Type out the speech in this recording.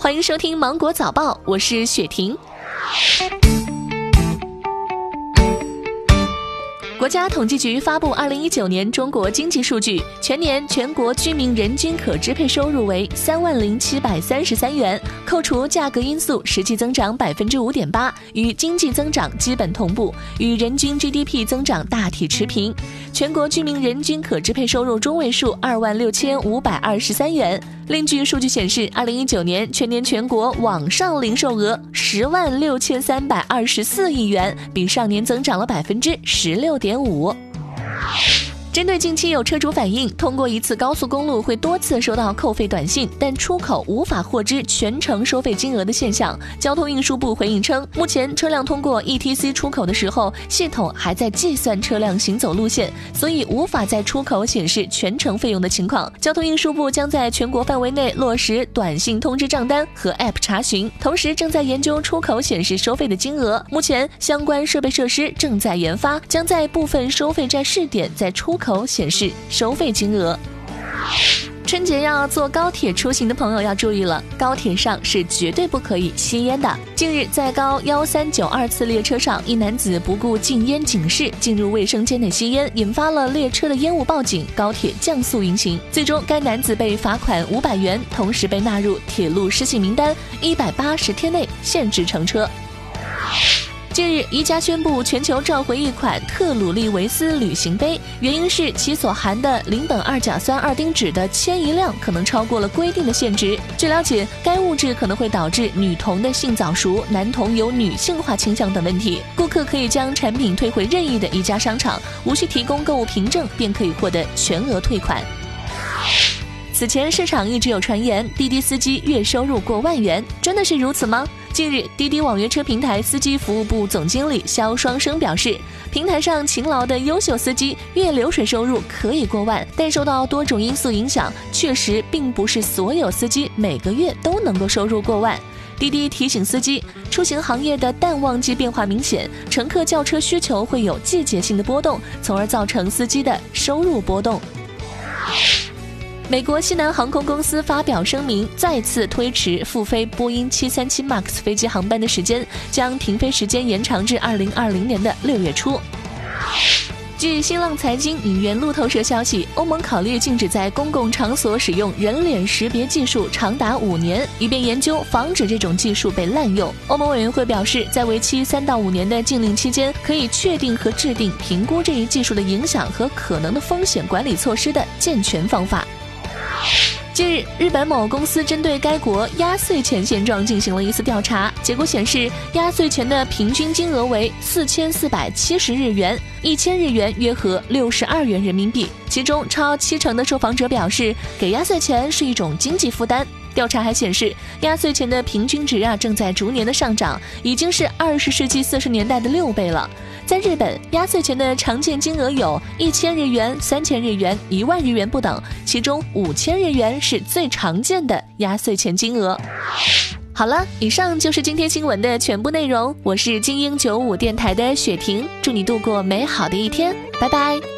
欢迎收听《芒果早报》，我是雪婷。国家统计局发布二零一九年中国经济数据，全年全国居民人均可支配收入为三万零七百三十三元，扣除价格因素，实际增长百分之五点八，与经济增长基本同步，与人均 GDP 增长大体持平。全国居民人均可支配收入中位数二万六千五百二十三元。另据数据显示，二零一九年全年全国网上零售额十万六千三百二十四亿元，比上年增长了百分之十六点五。针对近期有车主反映，通过一次高速公路会多次收到扣费短信，但出口无法获知全程收费金额的现象，交通运输部回应称，目前车辆通过 ETC 出口的时候，系统还在计算车辆行走路线，所以无法在出口显示全程费用的情况。交通运输部将在全国范围内落实短信通知账单和 App 查询，同时正在研究出口显示收费的金额。目前相关设备设施正在研发，将在部分收费站试点在出口。口显示收费金额。春节要坐高铁出行的朋友要注意了，高铁上是绝对不可以吸烟的。近日，在高幺三九二次列车上，一男子不顾禁烟警示，进入卫生间内吸烟，引发了列车的烟雾报警，高铁降速运行。最终，该男子被罚款五百元，同时被纳入铁路失信名单，一百八十天内限制乘车。近日，宜家宣布全球召回一款特鲁利维斯旅行杯，原因是其所含的邻苯二甲酸二丁酯的迁移量可能超过了规定的限值。据了解，该物质可能会导致女童的性早熟、男童有女性化倾向等问题。顾客可以将产品退回任意的宜家商场，无需提供购物凭证，便可以获得全额退款。此前市场一直有传言，滴滴司机月收入过万元，真的是如此吗？近日，滴滴网约车平台司机服务部总经理肖双生表示，平台上勤劳的优秀司机月流水收入可以过万，但受到多种因素影响，确实并不是所有司机每个月都能够收入过万。滴滴提醒司机，出行行业的淡旺季变化明显，乘客叫车需求会有季节性的波动，从而造成司机的收入波动。美国西南航空公司发表声明，再次推迟复飞波音737 MAX 飞机航班的时间，将停飞时间延长至2020年的六月初。据新浪财经引援路透社消息，欧盟考虑禁止在公共场所使用人脸识别技术长达五年，以便研究防止这种技术被滥用。欧盟委员会表示，在为期三到五年的禁令期间，可以确定和制定评估这一技术的影响和可能的风险管理措施的健全方法。近日，日本某公司针对该国压岁钱现状进行了一次调查，结果显示，压岁钱的平均金额为四千四百七十日元，一千日元约合六十二元人民币。其中，超七成的受访者表示，给压岁钱是一种经济负担。调查还显示，压岁钱的平均值啊正在逐年的上涨，已经是二十世纪四十年代的六倍了。在日本，压岁钱的常见金额有一千日元、三千日元、一万日元不等，其中五千日元是最常见的压岁钱金额。好了，以上就是今天新闻的全部内容。我是精英九五电台的雪婷，祝你度过美好的一天，拜拜。